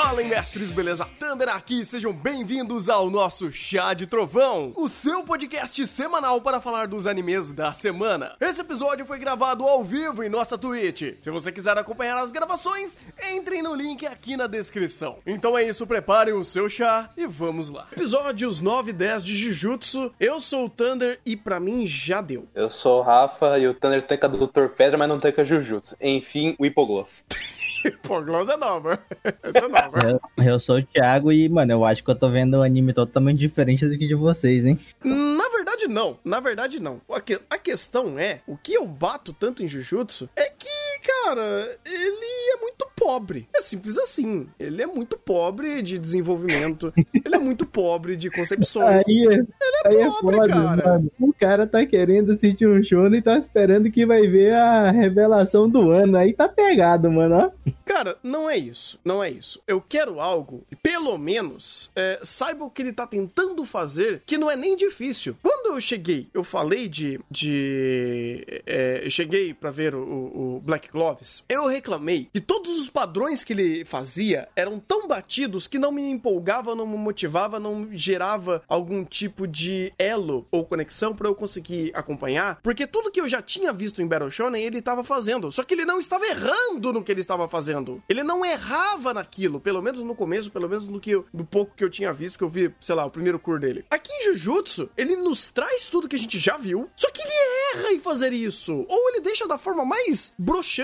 Fala, mestres, beleza? Thunder aqui, sejam bem-vindos ao nosso Chá de Trovão, o seu podcast semanal para falar dos animes da semana. Esse episódio foi gravado ao vivo em nossa Twitch. Se você quiser acompanhar as gravações, entrem no link aqui na descrição. Então é isso, preparem o seu chá e vamos lá. Episódios 9 e 10 de Jujutsu. Eu sou o Thunder e pra mim já deu. Eu sou o Rafa e o Thunder tanca do Dr. Pedra, mas não tanca Jujutsu. Enfim, o Hipogloss. Hipogloss é nova. Essa é nova. Eu, eu sou o Thiago e, mano, eu acho que eu tô vendo um anime totalmente diferente do que de vocês, hein? Na verdade, não. Na verdade, não. A, que- a questão é, o que eu bato tanto em Jujutsu é que, cara, ele é muito pobre. É simples assim. Ele é muito pobre de desenvolvimento. ele é muito pobre de concepções. Aí, aí é pobre, foda, cara. mano. O cara tá querendo assistir um show e tá esperando que vai ver a revelação do ano. Aí tá pegado, mano, ó. Cara, não é isso. Não é isso. Eu quero algo, pelo menos, é, saiba o que ele tá tentando fazer, que não é nem difícil. Quando eu cheguei, eu falei de. de é, eu cheguei pra ver o, o Black Gloves, eu reclamei que todos os padrões que ele fazia eram tão batidos que não me empolgava, não me motivava, não gerava algum tipo de elo ou conexão pra eu conseguir acompanhar, porque tudo que eu já tinha visto em Battle Shonen ele tava fazendo, só que ele não estava errando no que ele estava fazendo. Ele não errava naquilo, pelo menos no começo, pelo menos no que eu- do pouco que eu tinha visto, que eu vi, sei lá, o primeiro cur dele. Aqui em Jujutsu, ele nos traz tudo que a gente já viu, só que ele erra em fazer isso, ou ele deixa da forma mais broxante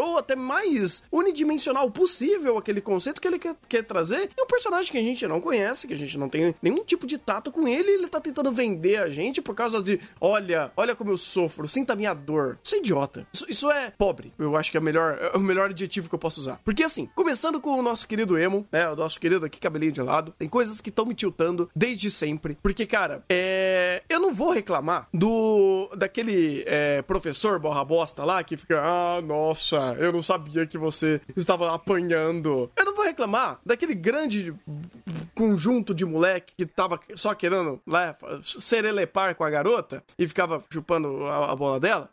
ou até mais unidimensional possível aquele conceito que ele quer, quer trazer, e um personagem que a gente não conhece, que a gente não tem nenhum tipo de tato com ele, ele tá tentando vender a gente por causa de, olha, olha como eu sofro, sinta a minha dor. Isso é idiota. Isso, isso é pobre. Eu acho que é, melhor, é o melhor adjetivo que eu posso usar. Porque assim, começando com o nosso querido Emo, né, o nosso querido aqui cabelinho de lado, tem coisas que estão me tiltando desde sempre. Porque, cara, é... eu não vou reclamar do daquele é, professor borra bosta lá que fica, ah, nossa, eu não sabia que você estava apanhando. Eu não vou reclamar daquele grande conjunto de moleque que tava só querendo lá serelepar com a garota e ficava chupando a, a bola dela.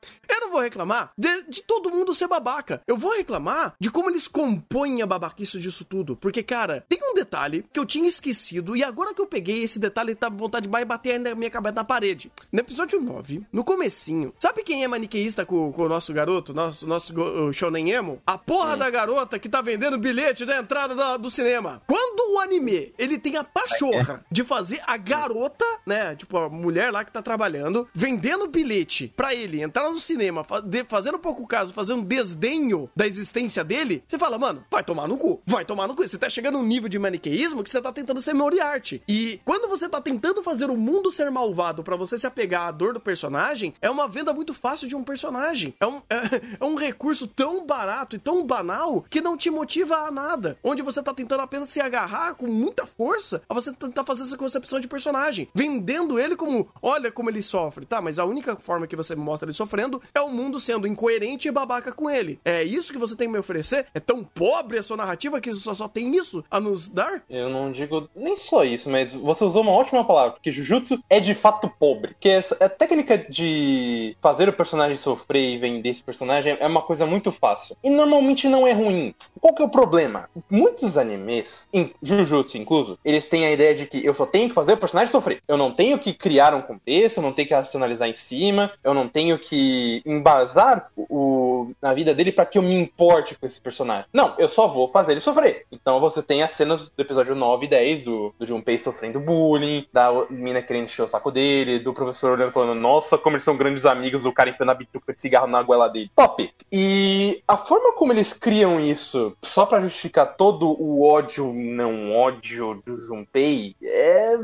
Eu vou reclamar de, de todo mundo ser babaca. Eu vou reclamar de como eles compõem a babaquice disso tudo. Porque, cara, tem um detalhe que eu tinha esquecido e agora que eu peguei esse detalhe, tá com vontade de mais bater na minha cabeça na parede. No episódio 9, no comecinho, sabe quem é maniqueísta com, com o nosso garoto, nosso, nosso o Shonen Emo? A porra da garota que tá vendendo bilhete da entrada da- do cinema. Quando o anime, ele tem a pachorra de fazer a garota, né, tipo a mulher lá que tá trabalhando, vendendo bilhete pra ele entrar no cinema, de- fazendo pouco caso, fazendo um desdenho da existência dele, você fala, mano, vai tomar no cu, vai tomar no cu. Você tá chegando num nível de maniqueísmo que você tá tentando ser Moriarty. E quando você tá tentando fazer o mundo ser malvado pra você se apegar à dor do personagem, é uma venda muito fácil de um personagem. É um, é, é um recurso tão barato e tão banal que não te motiva a nada. Onde você tá tentando apenas se agarrar com muita força a você tentar fazer essa concepção de personagem. Vendendo ele como, olha como ele sofre. Tá, mas a única forma que você mostra ele sofrendo é o mundo sendo incoerente e babaca com ele. É isso que você tem que me oferecer? É tão pobre a sua narrativa que só, só tem isso a nos dar? Eu não digo nem só isso, mas você usou uma ótima palavra, porque Jujutsu é de fato pobre. Essa, a técnica de fazer o personagem sofrer e vender esse personagem é uma coisa muito fácil. E normalmente não é ruim. Qual que é o problema? Muitos animes, em Jujutsu incluso, eles têm a ideia de que eu só tenho que fazer o personagem sofrer. Eu não tenho que criar um contexto, eu não tenho que racionalizar em cima, eu não tenho que embasar o, o- a vida dele pra que eu me importe com esse personagem. Não, eu só vou fazer ele sofrer. Então você tem as cenas do episódio 9 e 10 do, do Junpei sofrendo bullying, da mina querendo encher o saco dele, do professor olhando falando, nossa, como eles são grandes amigos, o cara enfiando a bituca de cigarro na goela dele. Top! E a forma como eles criam isso, só pra justificar todo o ódio, não ódio do Junpei, é.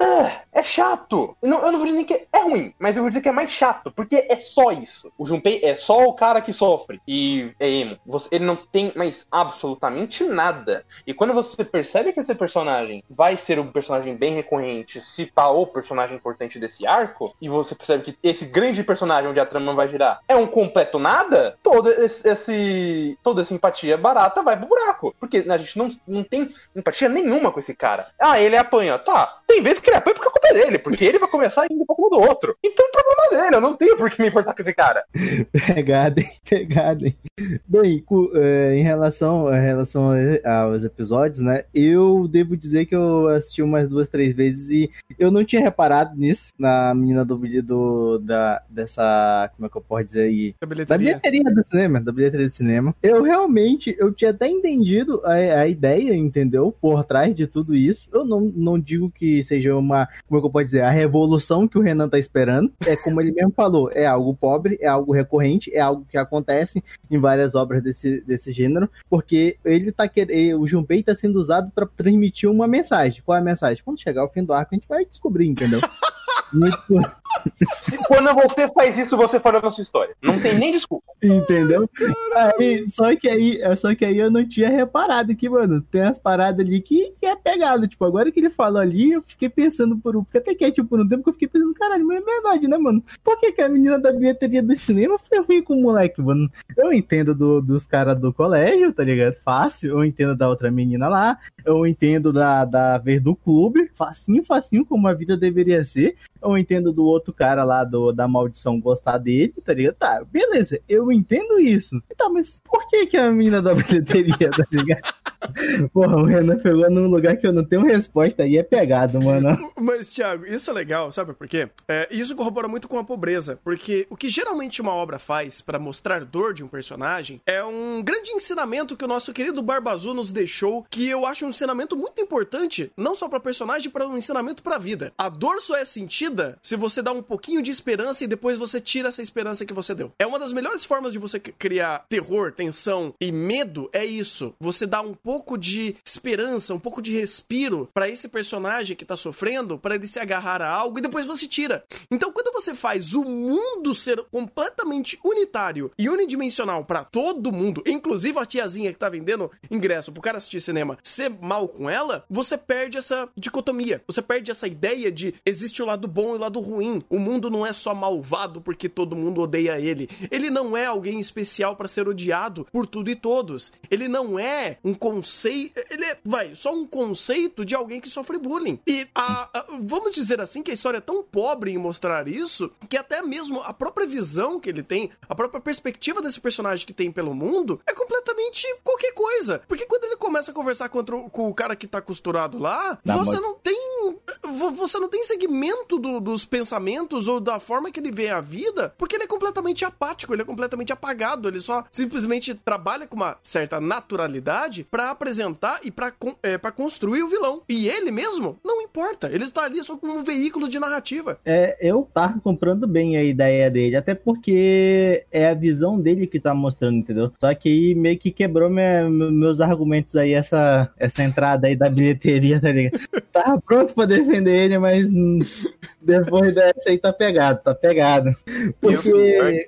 é- É chato. Eu não, eu não vou dizer nem que é ruim, mas eu vou dizer que é mais chato, porque é só isso. O Junpei é só o cara que sofre. E é emo. Você- ele não tem mais absolutamente nada. E quando você percebe que esse personagem vai ser um personagem bem recorrente, se pá o personagem importante desse arco, e você percebe que esse grande personagem onde a trama vai girar é um completo nada, todo esse, esse- toda essa empatia barata vai pro buraco. Porque a gente não, não tem empatia nenhuma com esse cara. Ah, ele apanha. Tá, tem vezes que ele apanha porque a culpa é dele, porque ele vai começar indo pra cima do outro. Então o problema é dele, eu não tenho por que me importar com esse cara. Pegada, hein? Pegada, hein? Bem, é, em relação, em relação aos episódios, né? Eu devo dizer que eu assisti umas duas, três vezes e eu não tinha reparado nisso na menina do do da, dessa. Como é que eu posso dizer aí? Da bilheteria. da bilheteria do cinema. Da bilheteria do cinema. Eu realmente, eu tinha até entendido a, a ideia, entendeu? Por trás de tudo isso. Eu não, não digo que seja uma. Como é eu posso dizer? A revolução que o Renan tá esperando. É como ele mesmo falou: é algo pobre, é algo recorrente, é algo que acontece em várias obras desse, desse gênero, porque ele tá querendo. O Junpei tá sendo usado para transmitir uma mensagem. Qual é a mensagem? Quando chegar o fim do arco, a gente vai descobrir, entendeu? Se, quando você faz isso, você fala a nossa história. Não tem nem desculpa. Entendeu? Aí, só, que aí, só que aí eu não tinha reparado que, mano, tem as paradas ali que, que é pegado. Tipo, agora que ele falou ali, eu fiquei pensando por um. Fiquei até quieto por um tempo que eu fiquei pensando, caralho, mas é verdade, né, mano? Por que, que a menina da bilheteria do cinema foi ruim com o moleque, mano? Eu entendo do, dos caras do colégio, tá ligado? Fácil. Eu entendo da outra menina lá. Eu entendo da, da vez do clube. Facinho, facinho, como a vida deveria ser. Eu entendo do outro cara lá do, da maldição gostar dele, tá ligado? Tá, beleza, eu entendo isso. Tá, mas por que que a mina da bilheteria, tá ligado? Porra, o Renan pegou num lugar que eu não tenho resposta aí, é pegado, mano. Mas, Thiago, isso é legal, sabe por quê? É, isso corrobora muito com a pobreza, porque o que geralmente uma obra faz para mostrar dor de um personagem é um grande ensinamento que o nosso querido Barba Azul nos deixou, que eu acho um ensinamento muito importante, não só para personagem, para um ensinamento para vida. A dor só é sentida vida se você dá um pouquinho de esperança e depois você tira essa esperança que você deu. É uma das melhores formas de você criar terror, tensão e medo, é isso. Você dá um pouco de esperança, um pouco de respiro para esse personagem que tá sofrendo, para ele se agarrar a algo e depois você tira. Então, quando você faz o mundo ser completamente unitário e unidimensional para todo mundo, inclusive a tiazinha que tá vendendo ingresso pro cara assistir cinema, ser mal com ela, você perde essa dicotomia. Você perde essa ideia de existe o lado bom bom e o lado ruim. O mundo não é só malvado porque todo mundo odeia ele. Ele não é alguém especial para ser odiado por tudo e todos. Ele não é um conceito. Ele é, vai, só um conceito de alguém que sofre bullying. E a, a, vamos dizer assim que a história é tão pobre em mostrar isso que até mesmo a própria visão que ele tem, a própria perspectiva desse personagem que tem pelo mundo é completamente qualquer coisa. Porque quando ele começa a conversar contra o, com o cara que tá costurado lá, Dá você não tem. Você não tem segmento do, dos pensamentos ou da forma que ele vê a vida, porque ele é completamente apático, ele é completamente apagado, ele só simplesmente trabalha com uma certa naturalidade para apresentar e para é, pra construir o vilão. E ele mesmo, não importa, ele está ali só como um veículo de narrativa. É, eu tava comprando bem a ideia dele, até porque é a visão dele que tá mostrando, entendeu? Só que aí meio que quebrou minha, meus argumentos aí, essa, essa entrada aí da bilheteria, tá ligado? tava pronto pra defender ele, mas depois dessa aí tá pegado, tá pegado. Porque,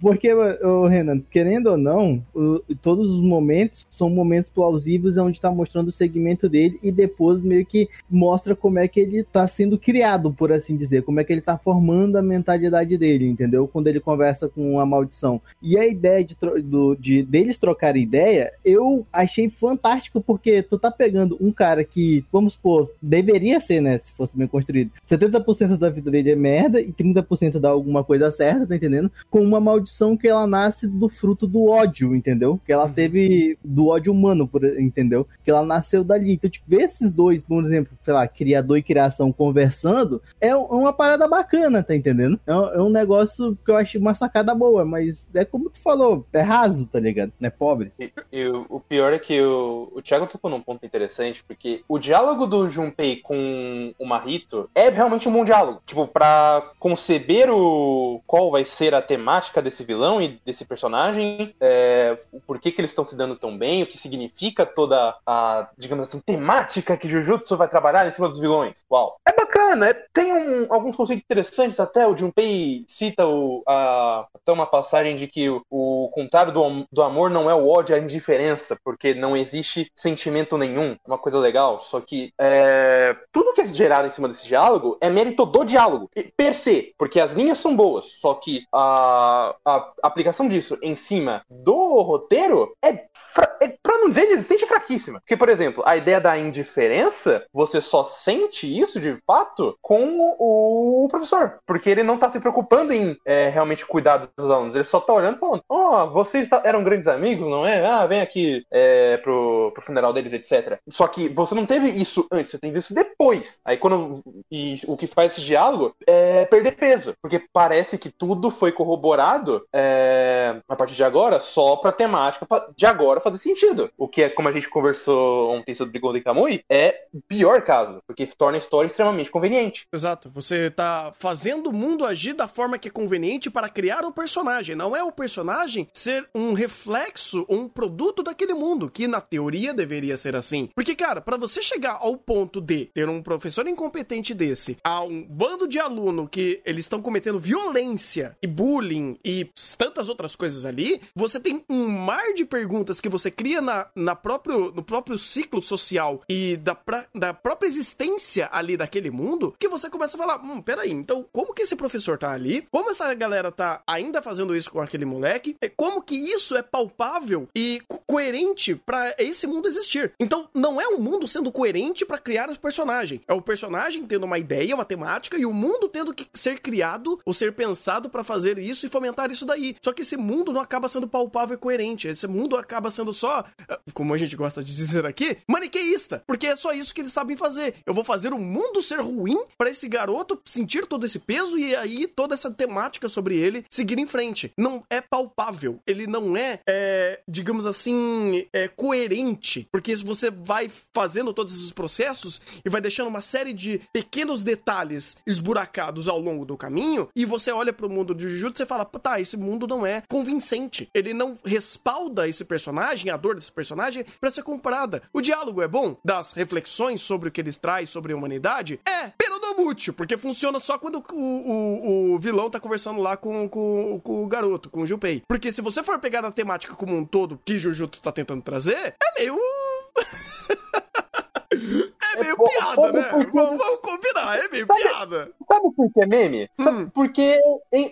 porque o Renan, querendo ou não, o, todos os momentos são momentos plausíveis onde tá mostrando o segmento dele e depois meio que mostra como é que ele tá sendo criado, por assim dizer, como é que ele tá formando a mentalidade dele, entendeu? Quando ele conversa com a maldição. E a ideia de, do, de deles trocar ideia, eu achei fantástico porque tu tá pegando um cara que, vamos supor, deveria ser, né, se fosse bem construído, 70% 30% da vida dele é merda e 30% dá alguma coisa certa, tá entendendo? Com uma maldição que ela nasce do fruto do ódio, entendeu? Que ela uhum. teve do ódio humano, por, entendeu? Que ela nasceu dali. Então, tipo, ver esses dois, por exemplo, sei lá, criador e criação conversando, é, é uma parada bacana, tá entendendo? É, é um negócio que eu acho uma sacada boa, mas é como tu falou, é raso, tá ligado? Não é pobre. E, e o pior é que o, o Thiago tocou num ponto interessante, porque o diálogo do Junpei com o Marito é realmente um bom diálogo. Tipo, pra conceber o qual vai ser a temática desse vilão e desse personagem, é, o porquê que eles estão se dando tão bem, o que significa toda a, digamos assim, temática que Jujutsu vai trabalhar em cima dos vilões. Uau. É é, tem um, alguns conceitos interessantes até. O Junpei cita o, a, até uma passagem de que o, o contrário do, do amor não é o ódio, é a indiferença, porque não existe sentimento nenhum. É uma coisa legal. Só que é, tudo que é gerado em cima desse diálogo é mérito do diálogo, per se, porque as linhas são boas, só que a, a aplicação disso em cima do roteiro é, é pra um dizer inexistente fraquíssima. Porque, por exemplo, a ideia da indiferença, você só sente isso de fato com o, professor. Porque ele não tá se preocupando em é, realmente cuidar dos alunos. Ele só tá olhando e falando: Ó, oh, vocês eram grandes amigos, não é? Ah, vem aqui é, pro, pro funeral deles, etc. Só que você não teve isso antes, você teve isso depois. Aí quando. E o que faz esse diálogo é perder peso. Porque parece que tudo foi corroborado é, a partir de agora só pra temática de agora fazer sentido. O que é, como a gente conversou ontem sobre Golden Kamuy, é o pior caso. Porque torna a história extremamente conveniente. Exato. Você tá fazendo o mundo agir da forma que é conveniente para criar o personagem. Não é o personagem ser um reflexo, um produto daquele mundo, que na teoria deveria ser assim. Porque, cara, para você chegar ao ponto de ter um professor incompetente desse, a um bando de aluno que eles estão cometendo violência e bullying e tantas outras coisas ali, você tem um mar de perguntas que você cria na, na próprio, no próprio ciclo social e da, pra, da própria existência ali daquele mundo, que você começa a falar, hum, peraí, então como que esse professor tá ali? Como essa galera tá ainda fazendo isso com aquele moleque? Como que isso é palpável e co coerente para esse mundo existir? Então, não é o mundo sendo coerente para criar o personagem. É o personagem tendo uma ideia, uma temática, e o mundo tendo que ser criado ou ser pensado para fazer isso e fomentar isso daí. Só que esse mundo não acaba sendo palpável e coerente. Esse mundo acaba sendo só, como a gente gosta de dizer aqui, maniqueísta. Porque é só isso que eles sabem fazer. Eu vou fazer o mundo ser ruim para esse garoto sentir todo esse peso e aí toda essa temática sobre ele seguir em frente. Não é palpável. Ele não é, é digamos assim, é coerente. Porque você vai fazendo todos esses processos e vai deixando uma série de pequenos detalhes esburacados ao longo do caminho e você olha para o mundo de Jujutsu e fala, tá, esse mundo não é convincente. Ele não respalda esse personagem, a dor desse personagem, para ser comprada. O diálogo é bom, das reflexões sobre o que ele traz sobre a humanidade, é, pero não porque funciona só quando o, o, o vilão tá conversando lá com, com, com, o garoto, com o Junpei. Porque se você for pegar na temática como um todo que Jujutsu tá tentando trazer, é meio... É meio é, piada, né? Porque... Vamos, combinar, é meio sabe, piada. Sabe por que é meme? Hum. Porque,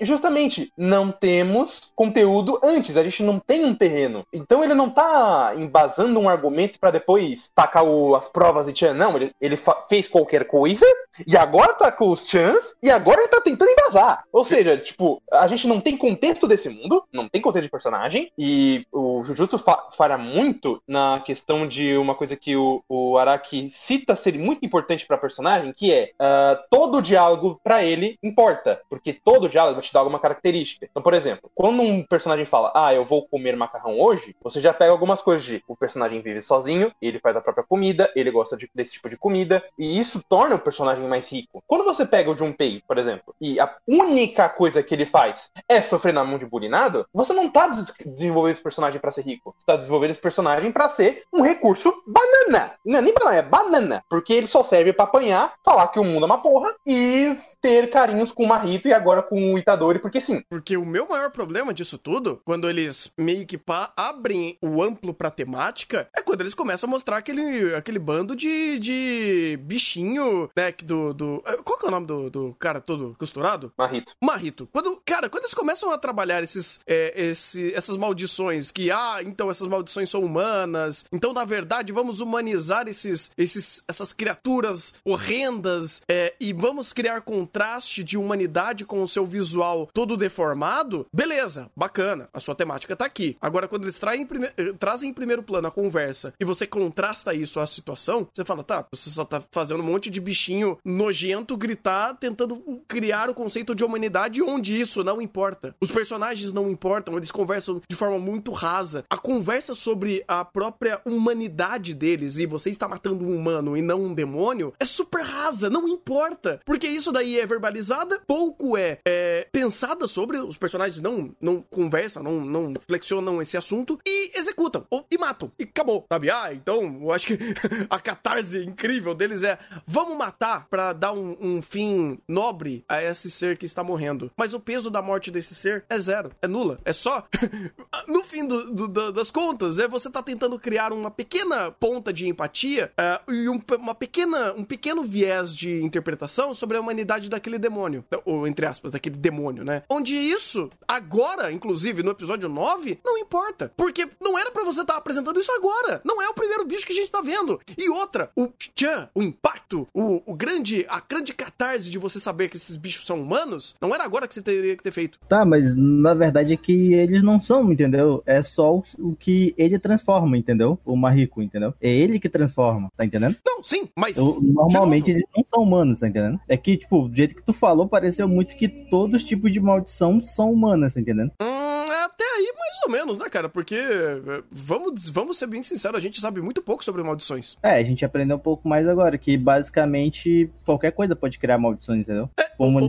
justamente, não temos conteúdo antes, a gente não tem um terreno. Então ele não tá embasando um argumento para depois tacar o, as provas e tchan. Não, ele, ele fez qualquer coisa e agora tá com os chans e agora ele tá tentando embasar. Ou seja, tipo, a gente não tem contexto desse mundo, não tem contexto de personagem e o Jujutsu fa falha muito na questão de uma coisa que o, o Araki cita ser muito importante para personagem, que é uh, todo diálogo para ele importa, porque todo diálogo vai te dar alguma característica. Então, por exemplo, quando um personagem fala, ah, eu vou comer macarrão hoje, você já pega algumas coisas de o personagem vive sozinho, ele faz a própria comida, ele gosta de, desse tipo de comida, e isso torna o personagem mais rico. Quando você pega o Junpei, por exemplo, e a única coisa que ele faz é sofrer na mão de bulinado, você não tá des desenvolvendo esse personagem para ser rico. Você tá desenvolvendo esse personagem para ser um recurso banana. Não é nem banana, é banana porque ele só serve para apanhar, falar que o mundo é uma porra e ter carinhos com o Marrito e agora com o Itadori, porque sim. Porque o meu maior problema disso tudo, quando eles meio que abrem o amplo pra temática, é quando eles começam a mostrar aquele, aquele bando de, de bichinho, né, do, do... Qual que é o nome do, do cara todo costurado? Marrito. Marrito. Quando, cara, quando eles começam a trabalhar esses, é, esse, essas maldições, que, ah, então essas maldições são humanas, então, na verdade, vamos humanizar esses, esses essas criaturas horrendas é, e vamos criar contraste de humanidade com o seu visual todo deformado, beleza, bacana, a sua temática tá aqui. Agora, quando eles traem prime eh, trazem em primeiro plano a conversa e você contrasta isso à situação, você fala, tá, você só tá fazendo um monte de bichinho nojento gritar, tentando criar o conceito de humanidade onde isso não importa. Os personagens não importam, eles conversam de forma muito rasa. A conversa sobre a própria humanidade deles e você está matando um humano e não um demônio, é super rasa, não importa. Porque isso daí é verbalizada, pouco é, é pensada sobre, os personagens não, não conversam, não, não flexionam esse assunto e executam, ou, e matam. E acabou, sabe? Ah, então eu acho que a catarse incrível deles é vamos matar para dar um, um fim nobre a esse ser que está morrendo. Mas o peso da morte desse ser é zero, é nula. É só. no fim do, do, das contas, é você tá tentando criar uma pequena ponta de empatia uh, e um, uma pequena, um pequeno viés de interpretação sobre a humanidade daquele demônio. Ou, entre aspas, daquele demônio, né? Onde isso, agora, inclusive, no episódio 9, não importa. Porque não era para você estar tá apresentando isso agora. Não é o primeiro bicho que a gente tá vendo. E outra, o tchan, o impacto, o, o grande, a grande catarse de você saber que esses bichos são humanos, não era agora que você teria que ter feito. Tá, mas na verdade é que eles não são, entendeu? É só o, o que ele transforma, entendeu? O Marrico, entendeu? É ele que transforma, tá entendendo? Não, sim, mas. Eu, normalmente eles não são humanos, tá entendendo? É que, tipo, do jeito que tu falou, pareceu muito que todos os tipos de maldição são humanas, tá entendendo? Hum até aí, mais ou menos, né, cara? Porque, eh, vamos, vamos ser bem sinceros, a gente sabe muito pouco sobre maldições. É, a gente aprendeu um pouco mais agora, que basicamente qualquer coisa pode criar maldições, entendeu? É, Como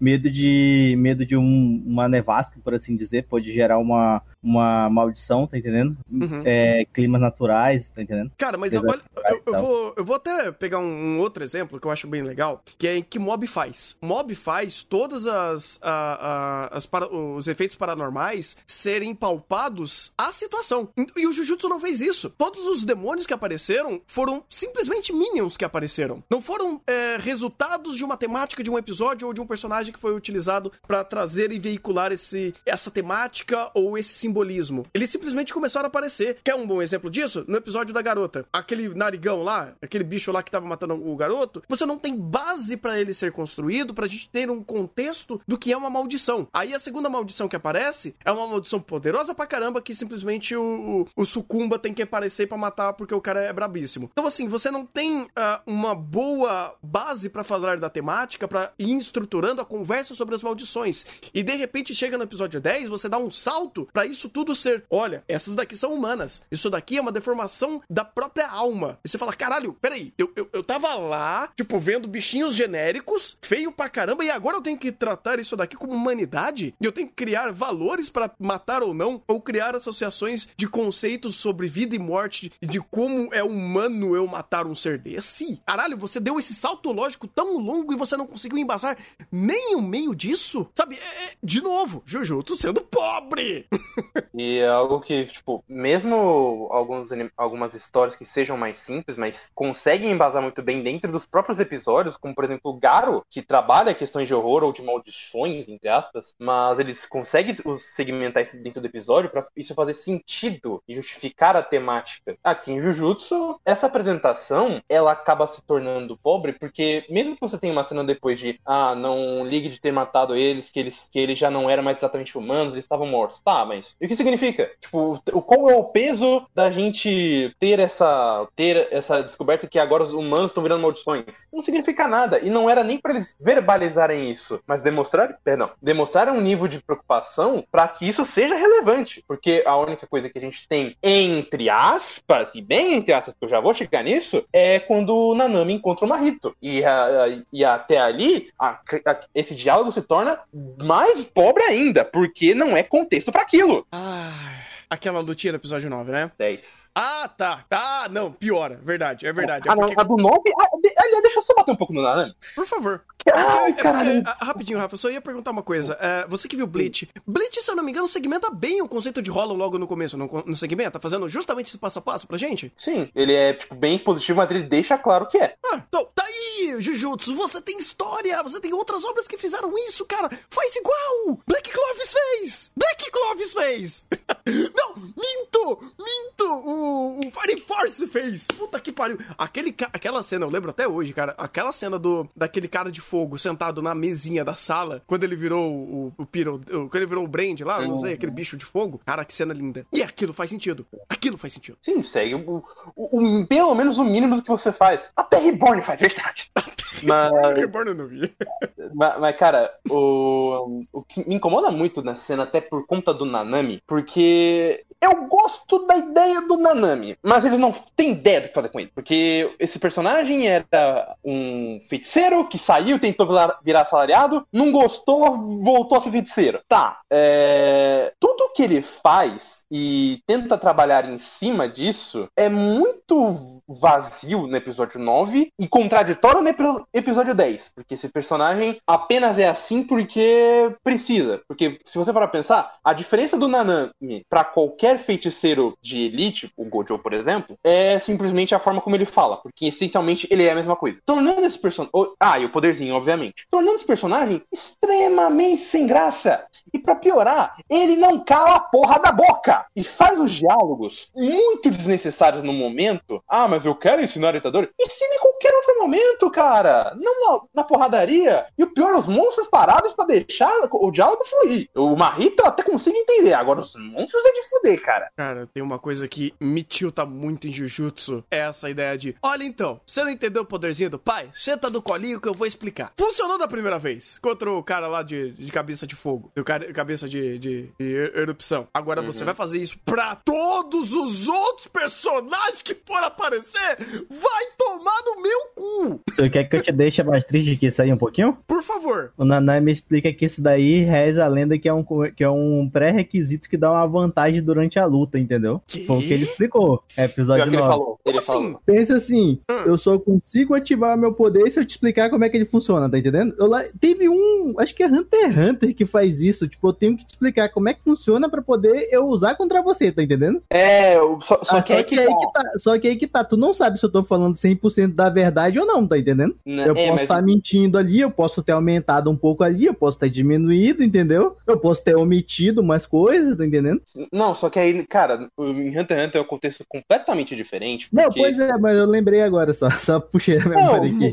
medo de, medo de um, uma nevasca, por assim dizer, pode gerar uma, uma maldição, tá entendendo? Uhum. É, climas naturais, tá entendendo? Cara, mas olha, eu, eu, vou, eu vou até pegar um, um, outro exemplo que eu acho bem legal, que é que Mob faz. Mob faz todas as, a, a, as para, os efeitos paranormais serem palpados à situação. E o Jujutsu não fez isso. Todos os demônios que apareceram foram simplesmente minions que apareceram. Não foram é, resultados de uma temática de um episódio ou de um personagem que foi utilizado para trazer e veicular esse, essa temática ou esse simbolismo simbolismo. Eles simplesmente começaram a aparecer. Quer um bom exemplo disso? No episódio da garota. Aquele narigão lá, aquele bicho lá que tava matando o garoto, você não tem base para ele ser construído, pra gente ter um contexto do que é uma maldição. Aí a segunda maldição que aparece é uma maldição poderosa pra caramba que simplesmente o, o, o sucumba tem que aparecer para matar porque o cara é brabíssimo. Então, assim, você não tem uh, uma boa base para falar da temática, para ir estruturando a conversa sobre as maldições. E de repente chega no episódio 10, você dá um salto para isso isso tudo ser, olha, essas daqui são humanas. Isso daqui é uma deformação da própria alma. E você fala, caralho, peraí, eu, eu, eu tava lá, tipo, vendo bichinhos genéricos, feio pra caramba, e agora eu tenho que tratar isso daqui como humanidade? E eu tenho que criar valores para matar ou não? Ou criar associações de conceitos sobre vida e morte, de como é humano eu matar um ser desse? Caralho, você deu esse salto lógico tão longo e você não conseguiu embasar nem o meio disso? Sabe, é, é de novo, Jujutsu sendo pobre! E é algo que, tipo, mesmo alguns, algumas histórias que sejam mais simples, mas conseguem embasar muito bem dentro dos próprios episódios, como por exemplo o Garo, que trabalha questões de horror ou de maldições, entre aspas, mas eles conseguem segmentar isso dentro do episódio para isso fazer sentido e justificar a temática. Aqui em Jujutsu, essa apresentação, ela acaba se tornando pobre, porque mesmo que você tenha uma cena depois de, ah, não ligue de ter matado eles, que eles, que eles já não eram mais exatamente humanos, eles estavam mortos. Tá, mas e o que significa? Tipo, qual é o peso da gente ter essa ter essa descoberta que agora os humanos estão virando maldições? Não significa nada e não era nem para eles verbalizarem isso, mas demonstrar, perdão, demonstrar um nível de preocupação para que isso seja relevante, porque a única coisa que a gente tem entre aspas e bem entre aspas, que eu já vou chegar nisso, é quando Nanami encontra o Marito e, a, e até ali a, a, esse diálogo se torna mais pobre ainda, porque não é contexto para aquilo. Ah, aquela lutinha do episódio 9, né? 10. Ah, tá. Ah, não, piora. Verdade, é verdade. É ah, porque... a do 9? Ah, aliás, deixa eu só bater um pouco no Nanami. Por favor. Ai, é, caralho. É, rapidinho, Rafa, eu só ia perguntar uma coisa. É, você que viu Bleach. Bleach, se eu não me engano, segmenta bem o conceito de Hollow logo no começo, no, no segmento? Tá fazendo justamente esse passo a passo pra gente? Sim, ele é, tipo, bem expositivo, mas ele deixa claro que é. Ah, então, tá aí, Jujutsu, você tem história, você tem outras obras que fizeram isso, cara. Faz igual! Black Clovis fez! Black Clovis fez! não, minto! Minto! O, o Fire Force fez! Puta que pariu! Aquele, aquela cena, eu lembro até hoje, cara, aquela cena do, daquele cara de fogo sentado na mesinha da sala, quando ele virou o, o Piro, quando ele virou o Brand lá, não sei, aquele bicho de fogo. Cara, que cena linda. E aquilo faz sentido. Aquilo faz sentido. Sim, segue o, o, o pelo menos o mínimo do que você faz. Até Reborn faz, verdade. Mas... Reborn eu não vi. Mas, mas, cara, o, o que me incomoda muito na cena, até por conta do Nanami, porque eu gosto da ideia do Nanami, mas eles não têm ideia do que fazer com ele. Porque esse personagem era um feiticeiro que saiu, tentou virar, assalariado, não gostou, voltou a ser feiticeiro. Tá, é... tudo que ele faz e tenta trabalhar em cima disso é muito vazio no episódio 9 e contraditório no episódio 10. Porque esse personagem apenas é assim porque precisa. Porque se você parar pra pensar, a diferença do Nanami para qualquer feiticeiro de elite, o Gojo, por exemplo, é simplesmente a forma como ele fala. Porque essencialmente ele é a mesma coisa. Tornando esse personagem. Ah, e o poderzinho, obviamente. Tornando esse personagem extremamente sem graça. E para piorar, ele não cala a porra da boca e faz os diálogos muito desnecessários no momento. Ah, mas eu quero ensinar a Itadori. Ensine qualquer outro momento, cara. Não na, na porradaria. E o pior, os monstros parados para deixar o diálogo fluir. O Marito eu até consigo entender. Agora, os monstros é de fuder, cara. Cara, tem uma coisa que me tilta muito em Jujutsu. É essa ideia de: olha então, você não entendeu o poderzinho do pai? Senta do colinho que eu vou explicar. Funcionou da primeira vez contra o cara lá de, de cabeça de fogo, de cabeça de, de, de erupção. Agora uhum. você vai fazer isso pra todos os outros personagens que forem aparecer? Vai tomar no meu cu! Tu quer que eu te deixe mais triste que isso aí um pouquinho? Por favor. O Nanai me explica que isso daí reza a lenda que é um, que é um pré-requisito que dá uma vantagem durante a luta, entendeu? Que? Foi o que ele explicou. É episódio 9. Ele falou. Ele assim? falou. Pensa assim, hum. eu só consigo ativar meu poder se eu te explicar como é que ele funciona, tá entendendo? Eu lá, teve um, acho que é Hunter x Hunter que faz isso, tipo, eu tenho que te explicar como é que funciona para poder eu usar contra você, tá entendendo? É, só, só, ah, que, só que, aí que tá, só que aí que tá, tu não sabe se eu tô falando 100% da verdade ou não, tá entendendo? Não, eu é, posso estar mas... tá mentindo ali, eu posso ter aumentado um pouco ali, eu posso ter diminuído, entendeu? Eu posso ter omitido umas coisas, tá entendendo? Não, só que aí, cara, em Hunter x Hunter é um contexto completamente diferente. Porque... Não, pois é, mas eu lembrei agora só, só puxei a memória não, aqui.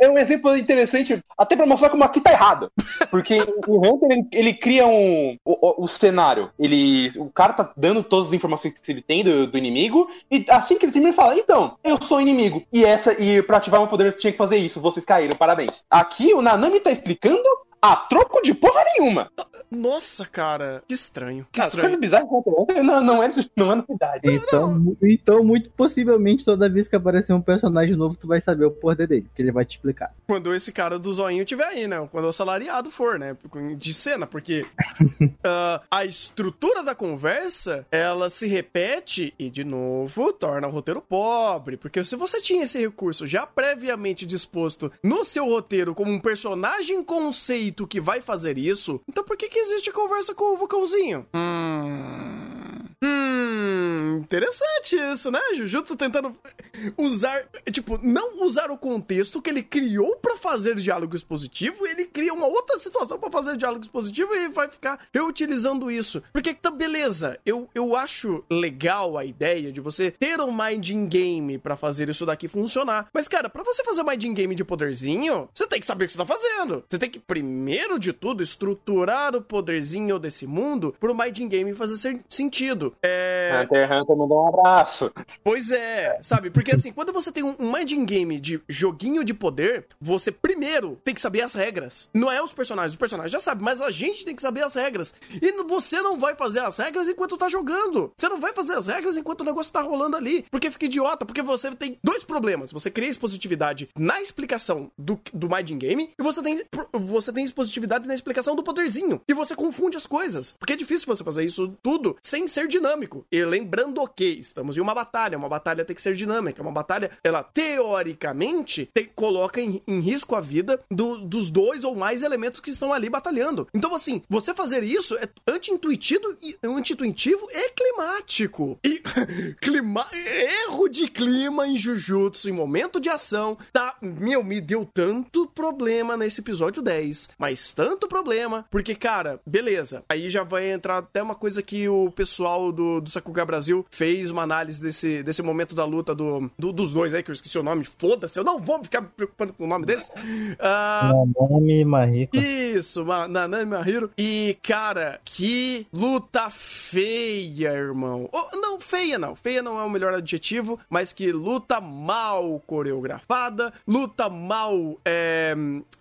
É um exemplo interessante, até pra mostrar como aqui tá errado. Porque o Hunter, ele, ele cria um, o, o, cenário, ele, o cara tá dando todas as informações que ele tem do, do inimigo, e assim que ele termina, ele fala, então, eu sou inimigo, e essa, e pra ativar meu poder eu tinha que fazer isso, vocês caíram, parabéns. Aqui o Nanami tá explicando a troco de porra nenhuma. Nossa, cara, que estranho. Que cara, estranho. Coisa bizarra não, não, é, não é novidade. Então, então, muito possivelmente, toda vez que aparecer um personagem novo, tu vai saber o poder dele, que ele vai te explicar. Quando esse cara do zoinho tiver aí, né? Quando o salariado for, né? De cena, porque uh, a estrutura da conversa, ela se repete e, de novo, torna o roteiro pobre. Porque se você tinha esse recurso já previamente disposto no seu roteiro como um personagem conceito que vai fazer isso, então por que que existe conversa com o vocalzinho? Hum. Hum, interessante isso, né? Jujutsu tentando usar, tipo, não usar o contexto que ele criou para fazer diálogo expositivo, ele cria uma outra situação para fazer diálogo expositivo e vai ficar reutilizando isso. Porque tá beleza, eu, eu acho legal a ideia de você ter um minding game para fazer isso daqui funcionar. Mas cara, para você fazer minding game de poderzinho, você tem que saber o que você tá fazendo. Você tem que primeiro de tudo estruturar o poderzinho desse mundo pro minding game fazer sentido. É... Hunter Hunter mandou um abraço. Pois é, sabe? Porque assim, quando você tem um minding game de joguinho de poder, você primeiro tem que saber as regras. Não é os personagens, os personagens já sabem, mas a gente tem que saber as regras. E você não vai fazer as regras enquanto tá jogando. Você não vai fazer as regras enquanto o negócio tá rolando ali. Porque fica idiota, porque você tem dois problemas. Você cria expositividade na explicação do, do minding game e você tem, você tem expositividade na explicação do poderzinho. E você confunde as coisas. Porque é difícil você fazer isso tudo sem ser dinâmico. E lembrando que estamos em uma batalha, uma batalha tem que ser dinâmica, uma batalha, ela teoricamente te, coloca em, em, risco a vida do, dos dois ou mais elementos que estão ali batalhando. Então, assim, você fazer isso é anti-intuitivo e, anti-intuitivo e climático. E clima, erro de clima em Jujutsu, em momento de ação, tá, meu, me deu tanto problema nesse episódio 10, mas tanto problema, porque, cara, beleza, aí já vai entrar até uma coisa que o pessoal do, do Sakuga Brasil fez fez uma análise desse, desse momento da luta do, do- dos dois aí, que eu esqueci o nome. Foda-se, eu não vou ficar me preocupando com o nome deles. Ah, Nanami isso, Nanami Mahiro. E, cara, que luta feia, irmão. Oh, não, feia não. Feia não é o melhor adjetivo, mas que luta mal coreografada, luta mal é,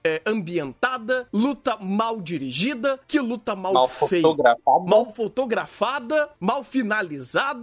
é, ambientada, luta mal dirigida, que luta mal, Mal feita. fotografado. Mal fotografada, mal finalizada,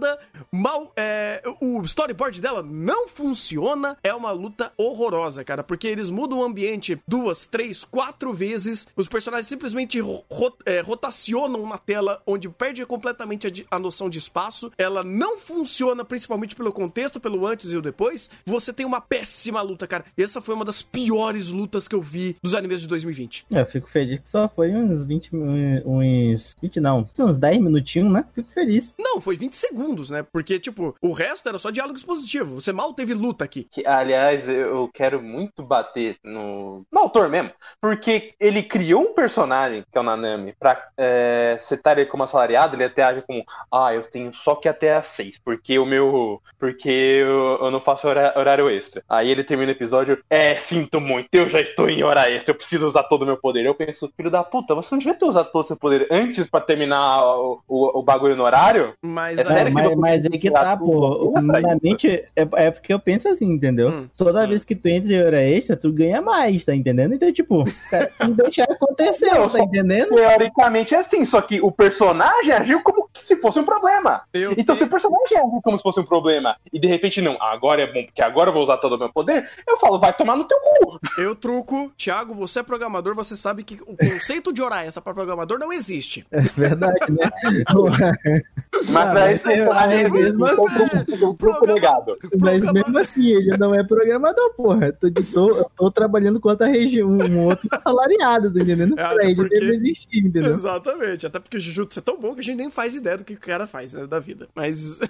mal. é, o storyboard dela não funciona. É uma luta horrorosa, cara, porque eles mudam o ambiente duas, três, quatro vezes. Os personagens simplesmente ro- é, rotacionam na tela, onde perde completamente a, a noção de espaço. Ela não funciona, principalmente pelo contexto, pelo antes e o depois. Você tem uma péssima luta, cara. Essa foi uma das piores lutas que eu vi dos animes de 2020. É, Eu fico feliz que só foi uns 20, mi- uns 20 não, uns 10 minutinhos, né? Fico feliz. Não, foi 20 segundos, né? Porque, tipo, o resto era só diálogo expositivo. Você mal teve luta aqui. Que, aliás, eu quero muito bater no, no autor mesmo, porque ele criou um personagem, que é o Nanami, pra é, setar ele como assalariado, ele até age como, ah, eu tenho só que até às seis, porque o meu, porque eu, eu não faço hora- horário extra. Aí ele termina o episódio, é, sinto muito, eu já estou em hora extra, eu preciso usar todo o meu poder. Eu penso, filho da puta, você não devia ter usado todo o seu poder antes pra terminar o, o, o bagulho no horário? Mas É sério mas, mas aí que tá, pô. pra Na isso? mente, é, é porque eu penso assim, entendeu? Hum, Toda hum. vez que tu entra em hora extra, tu ganha mais, tá entendendo? Então, tipo, não deixar acontecer, Não, tá só- entendendo? Teoricamente é assim, só que o personagem agiu como se fosse um problema. eu Então, se tenho- o personagem age como se fosse um problema e de repente não, agora é bom porque agora eu vou usar todo o meu poder, eu falo, vai tomar no teu cu. eu truco. Thiago, você é programador, você sabe que o conceito de hora extra pra programador não existe. É verdade, né? Mas pra personagem é existe mesmo grupo, um grupo legado. Mas mesmo assim, ele não é programador, porra. Eu tô, de- tô, eu tô trabalhando com outra região, um outro assalariado, tá entendendo? É, pra ele porque- deve existir, entendeu? Exatamente. Até porque o Jujutsu é tão bom que a gente nem faz ideia do que o cara faz, né, da vida. Mas.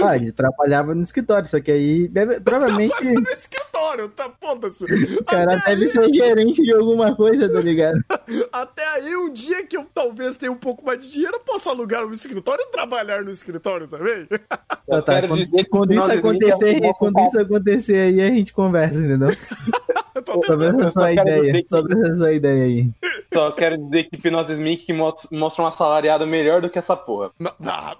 Ah, ele trabalhava no escritório, só que aí deve, provavelmente Trabalha no escritório, tá foda-se. o cara Até deve ser gerente de alguma coisa, tá ligado? Até aí, um dia que eu talvez tenha um pouco mais de dinheiro, eu posso alugar um escritório e trabalhar no escritório também. Eu Tá, quero quando, quando isso acontecer, quando isso acontecer aí, a gente conversa, entendeu? Eu tô Sobre tentando. essa eu só ideia, dizer que- sobre essa ideia aí. Só quero dizer que Hipnose Smith que mo- mostra um assalariado melhor do que essa porra. Não, não,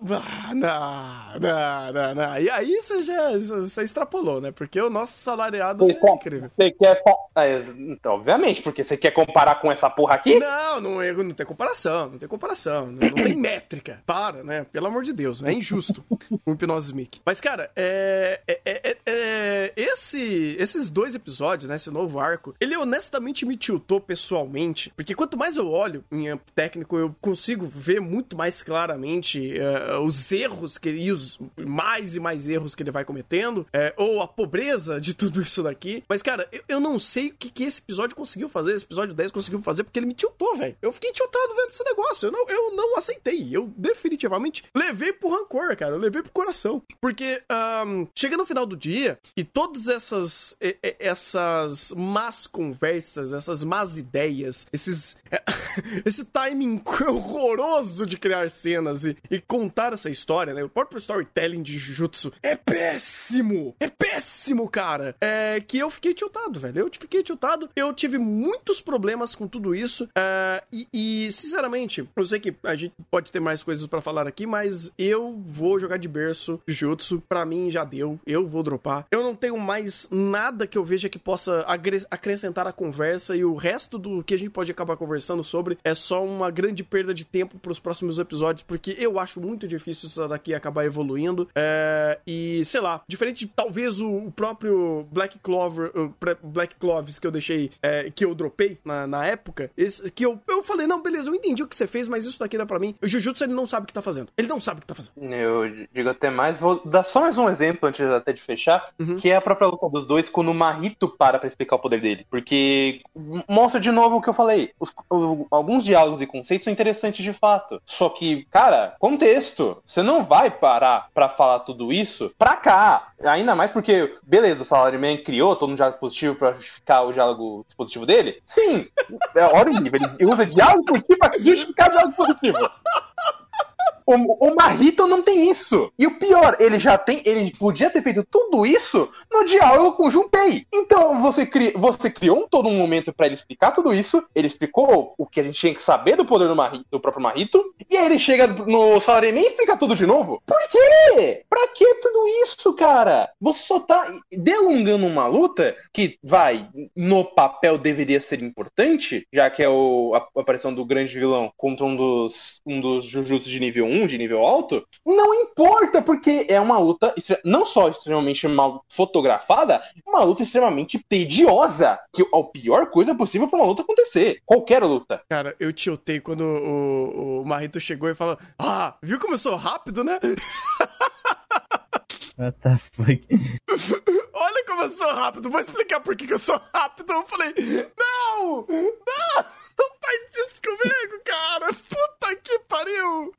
não, não. E aí você já você extrapolou, né? Porque o nosso salariado é tá. incrível. Você quer. ex- então, obviamente, porque você quer comparar com essa porra aqui? Não, não, é- não tem comparação, não tem comparação, não, não tem métrica. Para, né? Pelo amor de Deus, é injusto o Hipnose Smith. Mas, cara, é, é- é- é- é- esse, esses dois episódios, né? Esse novo arco, ele honestamente me tiltou pessoalmente, porque quanto mais eu olho em técnico, eu consigo ver muito mais claramente é, os erros que e os mais e mais erros que ele vai cometendo, é, ou a pobreza de tudo isso daqui. Mas, cara, eu, eu não sei o que, que esse episódio conseguiu fazer, esse episódio 10 conseguiu fazer, porque ele me tiltou, velho. Eu fiquei tiltado vendo esse negócio. Eu não, eu não aceitei. Eu definitivamente levei pro rancor, cara. Eu levei pro coração. Porque ahn, chega no final do dia e todas essas, essas más conversas, essas más ideias, esses. esse timing horroroso de criar cenas e, e contar essa história, né? O próprio storytelling de Jujutsu é péssimo! É péssimo, cara! É que eu fiquei tiltado, velho. Eu fiquei tiltado. Eu tive muitos problemas com tudo isso. é, e, e, sinceramente, eu sei que a gente pode ter mais coisas pra falar aqui, mas eu vou jogar de berço Jujutsu. Pra mim já deu. Eu vou dropar. Eu não tenho mais nada que eu veja que possa acrescentar a conversa e o resto do que a gente pode acabar conversando sobre é só uma grande perda de tempo pros próximos episódios, porque eu acho muito difícil isso daqui acabar evoluindo. É, e, sei lá, diferente de talvez o, próprio Black Clover, Black Cloves que eu deixei, é, que eu dropei na, na época, esse- que eu, eu falei, não, beleza, eu entendi o que você fez, mas isso daqui dá pra mim. O Jujutsu, ele não sabe o que tá fazendo. Ele não sabe o que tá fazendo. Eu digo até mais, vou dar só mais um exemplo antes até de fechar, Uhum. que é a própria luta dos dois quando o Marito para pra explicar o poder dele. Porque mostra de novo o que eu falei. Os- o- alguns diálogos e conceitos são interessantes de fato. Só que, cara, contexto. Você não vai parar pra falar tudo isso pra cá. Ainda mais porque, beleza, o Salaryman criou todo um diálogo dispositivo pra justificar o diálogo dispositivo dele. Sim, é hora horrível. Ele usa diálogo dispositivo pra justificar o diálogo dispositivo. O, o Marrito não tem isso. E o pior, ele já tem. Ele podia ter feito tudo isso no diálogo com o Junpei. Então você, cri, você criou um, todo um momento para ele explicar tudo isso. Ele explicou o que a gente tinha que saber do poder do, do próprio Marrito. E aí ele chega no Salaryman e explica tudo de novo. Por quê? Pra que tudo isso, cara? Você só tá delongando uma luta que, vai, no papel deveria ser importante, já que é o, a aparição do grande vilão contra um dos, um dos Jujutsu de nível 1, de nível alto. Não importa, porque é uma luta não só extremamente mal fotografada, uma luta extremamente tediosa, que é a pior coisa possível pra uma luta acontecer. Qualquer luta. Cara, eu tiltei quando o, o Marrito chegou e falou: Ah, viu como eu sou rápido, né? What the fuck? Olha como eu sou rápido. Vou explicar por que, que eu sou rápido. Eu falei, não! Não! Não faz isso comigo, cara! Puta que pariu!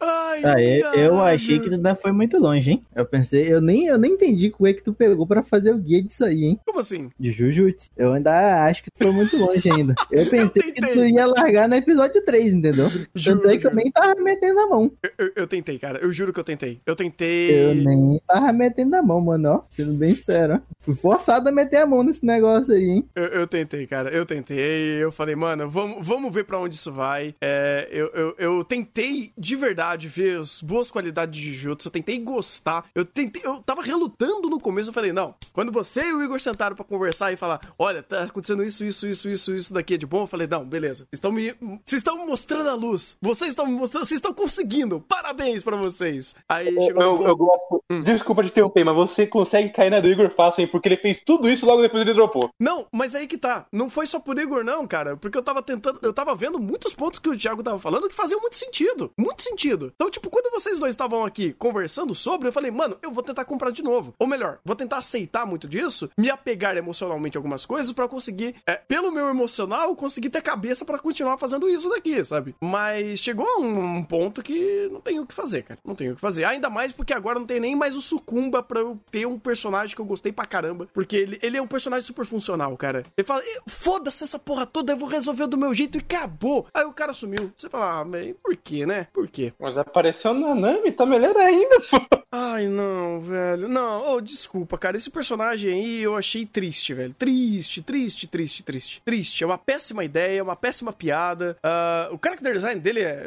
Ai, ah, eu, eu, achei que ainda foi muito longe, hein? Eu pensei, eu nem, eu nem entendi como é que tu pegou pra fazer o guia disso aí, hein? Como assim? De Jujutsu. Eu ainda acho que tu foi muito longe ainda. Eu pensei eu que tu ia largar no episódio 3, entendeu? Juro, Tanto é que eu nem tava metendo a mão. Eu, eu, eu, tentei, cara. Eu juro que eu tentei. Eu tentei. Eu nem tava metendo a mão, mano, ó. Sendo bem sério. Fui forçado a meter a mão nesse negócio aí, hein? Eu, tentei, cara. Eu tentei. Eu falei, mano, vamos, vamos ver pra onde isso vai. É, eu, eu, eu tentei de verdade ver as boas qualidades de Jujutsu. Eu tentei gostar. Eu tentei. Eu tava relutando no começo. Eu falei, não. Quando você e o Igor sentaram pra conversar e falar, olha, tá acontecendo isso, isso, isso, isso, isso daqui é de bom. Eu falei, não, beleza. Estão me. Vocês estão mostrando a luz. Vocês estão mostrando. Vocês estão conseguindo. Parabéns pra vocês. Aí chegou. Eu, eu, eu gosto. Hum. Desculpa te interromper, mas você consegue cair na do Igor fácil, hein? Porque ele fez tudo isso logo depois ele dropou. Não, mas aí que tá. Não foi só por Igor, não, cara. Porque eu tava tentando. Eu tava vendo muitos pontos que o Thiago tava falando que faziam muito sentido. Muito sentido. Então, tipo, quando vocês dois estavam aqui conversando sobre, eu falei, mano, eu vou tentar comprar de novo. Ou melhor, vou tentar aceitar muito disso, me apegar emocionalmente a algumas coisas para conseguir, é, pelo meu emocional, conseguir ter cabeça para continuar fazendo isso daqui, sabe? Mas chegou a um, um, ponto que não tenho o que fazer, cara. Não tenho o que fazer. Ainda mais porque agora não tem nem mais o Sucumba pra eu ter um personagem que eu gostei pra caramba. Porque ele, ele é um personagem super funcional, cara. Ele fala, foda-se essa porra toda, eu vou resolver do meu jeito e acabou. Aí o cara sumiu. Você fala, ah, mas por quê, né? Por quê? Mas apareceu na Nami, tá melhor ainda, pô. Ai, não, velho. Não, oh, desculpa, cara. Esse personagem aí eu achei triste, velho. Triste, triste, triste, triste. Triste. É uma péssima ideia, uma péssima piada. Uh, o character design dele é.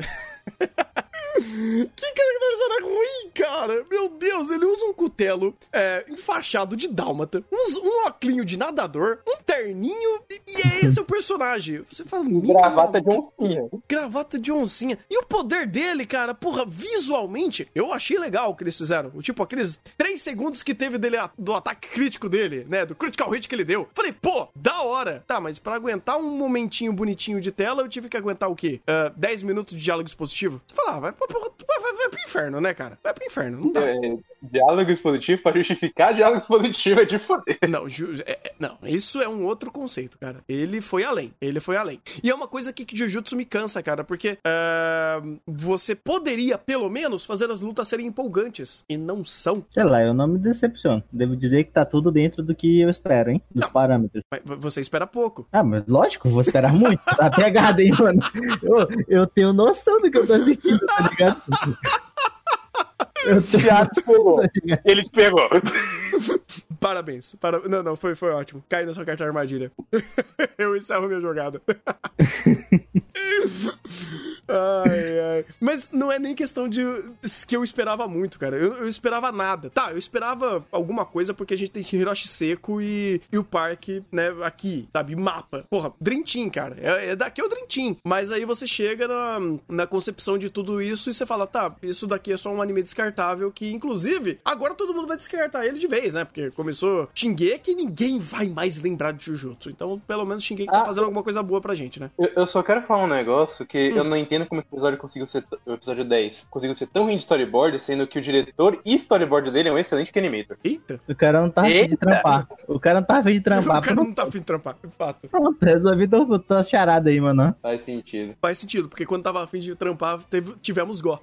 que caracterizada ruim, cara! Meu Deus, ele usa um cutelo é, enfaixado de dálmata, um, um óculinho de nadador, um terninho, e, e é esse o personagem. Você fala, Gravata de oncinha. Gravata de oncinha. E o poder dele, cara, porra, visualmente, eu achei legal o que eles fizeram. Tipo, aqueles três segundos que teve dele do ataque crítico dele, né? Do critical hit que ele deu. Falei, pô, da hora. Tá, mas para aguentar um momentinho bonitinho de tela, eu tive que aguentar o quê? Uh, 10 minutos de diálogo expositivo? Você fala, ah, vai, vai, vai, vai pro inferno, né, cara? Vai pro inferno, não dá. É, diálogo expositivo pra justificar diálogo expositivo é de foder. Não, é, é, não, isso é um outro conceito, cara. Ele foi além. Ele foi além. E é uma coisa que, que Jujutsu me cansa, cara, porque uh, você poderia, pelo menos, fazer as lutas serem empolgantes. E não são. Sei lá, eu não me decepciono. Devo dizer que tá tudo dentro do que eu espero, hein? Dos não, parâmetros. você espera pouco. Ah, mas lógico, vou esperar muito. tá pegado, hein, mano? Eu, eu tenho noção do que eu tô assistindo, tá Thiago pegou. Ele te pegou. Parabéns. Para... Não, não, foi, foi ótimo. Cai na sua carta armadilha. Eu encerro minha jogada. ai, ai. Mas não é nem questão de que eu esperava muito, cara. Eu, eu, esperava nada. Tá, eu esperava alguma coisa porque a gente tem Hiroshi Seco e, e o parque, né, aqui, sabe? Mapa. Porra, Team, cara. É, é daqui é o Team. Mas aí você chega na, na concepção de tudo isso e você fala, tá, isso daqui é só um anime descartável que, inclusive, agora todo mundo vai descartar ele de vez, né? Porque começou Shingeki ninguém vai mais lembrar de Jujutsu. Então, pelo menos Shingeki tá ah, tá fazendo eu, alguma coisa boa pra gente, né? Eu, eu só quero falar um negócio que hum. eu não entendo como esse episódio conseguiu ser, o episódio 10, conseguiu ser tão ruim de storyboard, sendo que o diretor e storyboard dele é um excelente animator. Eita! O cara não tá afim de trampar. O cara não tá afim de trampar. O cara não tá afim de trampar, de fato. Pronto, resolvi tua charada aí, mano. Faz sentido. Faz sentido, porque quando tava afim de trampar, teve, tivemos Gó.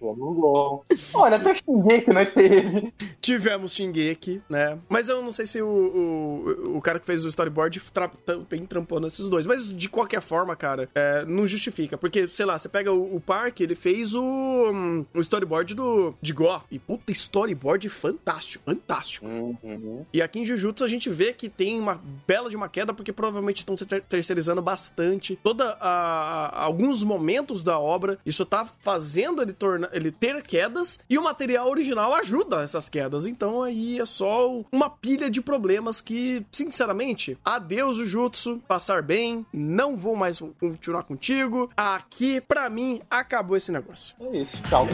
Pô, Longo. Olha, até Shingeki nós teve. Tivemos Shingeki, né? Mas eu não sei se o, o, o cara que fez o storyboard tra também trampou nesses dois. Mas de qualquer forma, cara, é, não justifica. Porque, sei lá, você pega o, o Park, ele fez o, um, o storyboard do, de Go. E puta, storyboard fantástico, fantástico. Uhum. E aqui em Jujutsu a gente vê que tem uma bela de uma queda, porque provavelmente estão ter terceirizando bastante toda a, a, alguns momentos da obra. Isso tá fazendo ele ele ter quedas e o material original ajuda essas quedas. Então aí é só uma pilha de problemas que, sinceramente, adeus Jujutsu, passar bem, não vou mais continuar contigo. Aqui, pra mim, acabou esse negócio. É isso, tchau.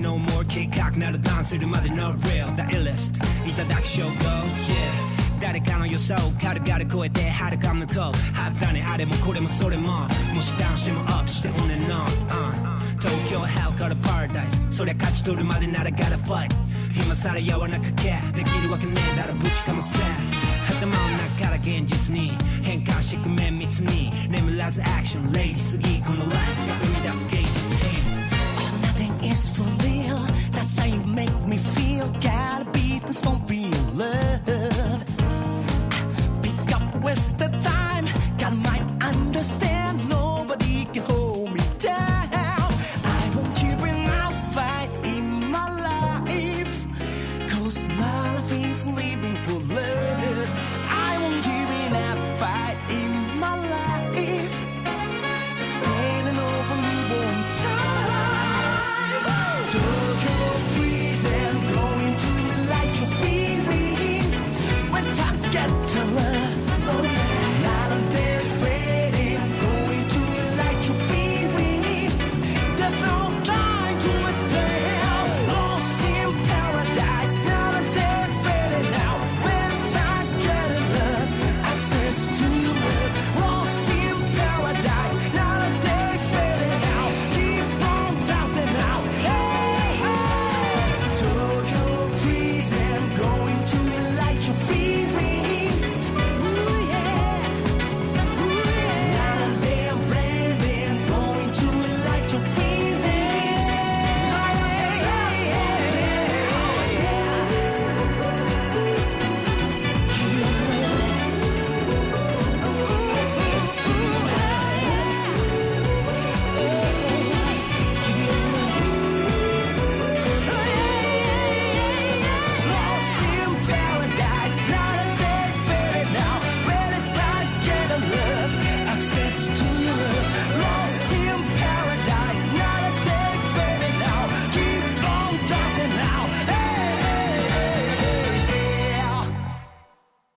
no more 計画ならダンするまで No real The illest いただき証拠 Yeah 誰かの予想軽々超えて遥か向こうはったねあれもこれもそれももしダウンしてもアップしてオンエンオン、uh、東京 Hell から Paradise そりゃ勝ち取るまでなら Gotta fight 今さら柔らかけできるわけねえだろぶちかませ頭の中から現実に変換してく綿密に眠らずアクションレイジすぎこのライフが生み出す芸術品 Nothing is for real. That's how you make me feel. Gotta beat this, don't be in love. Pick up wasted.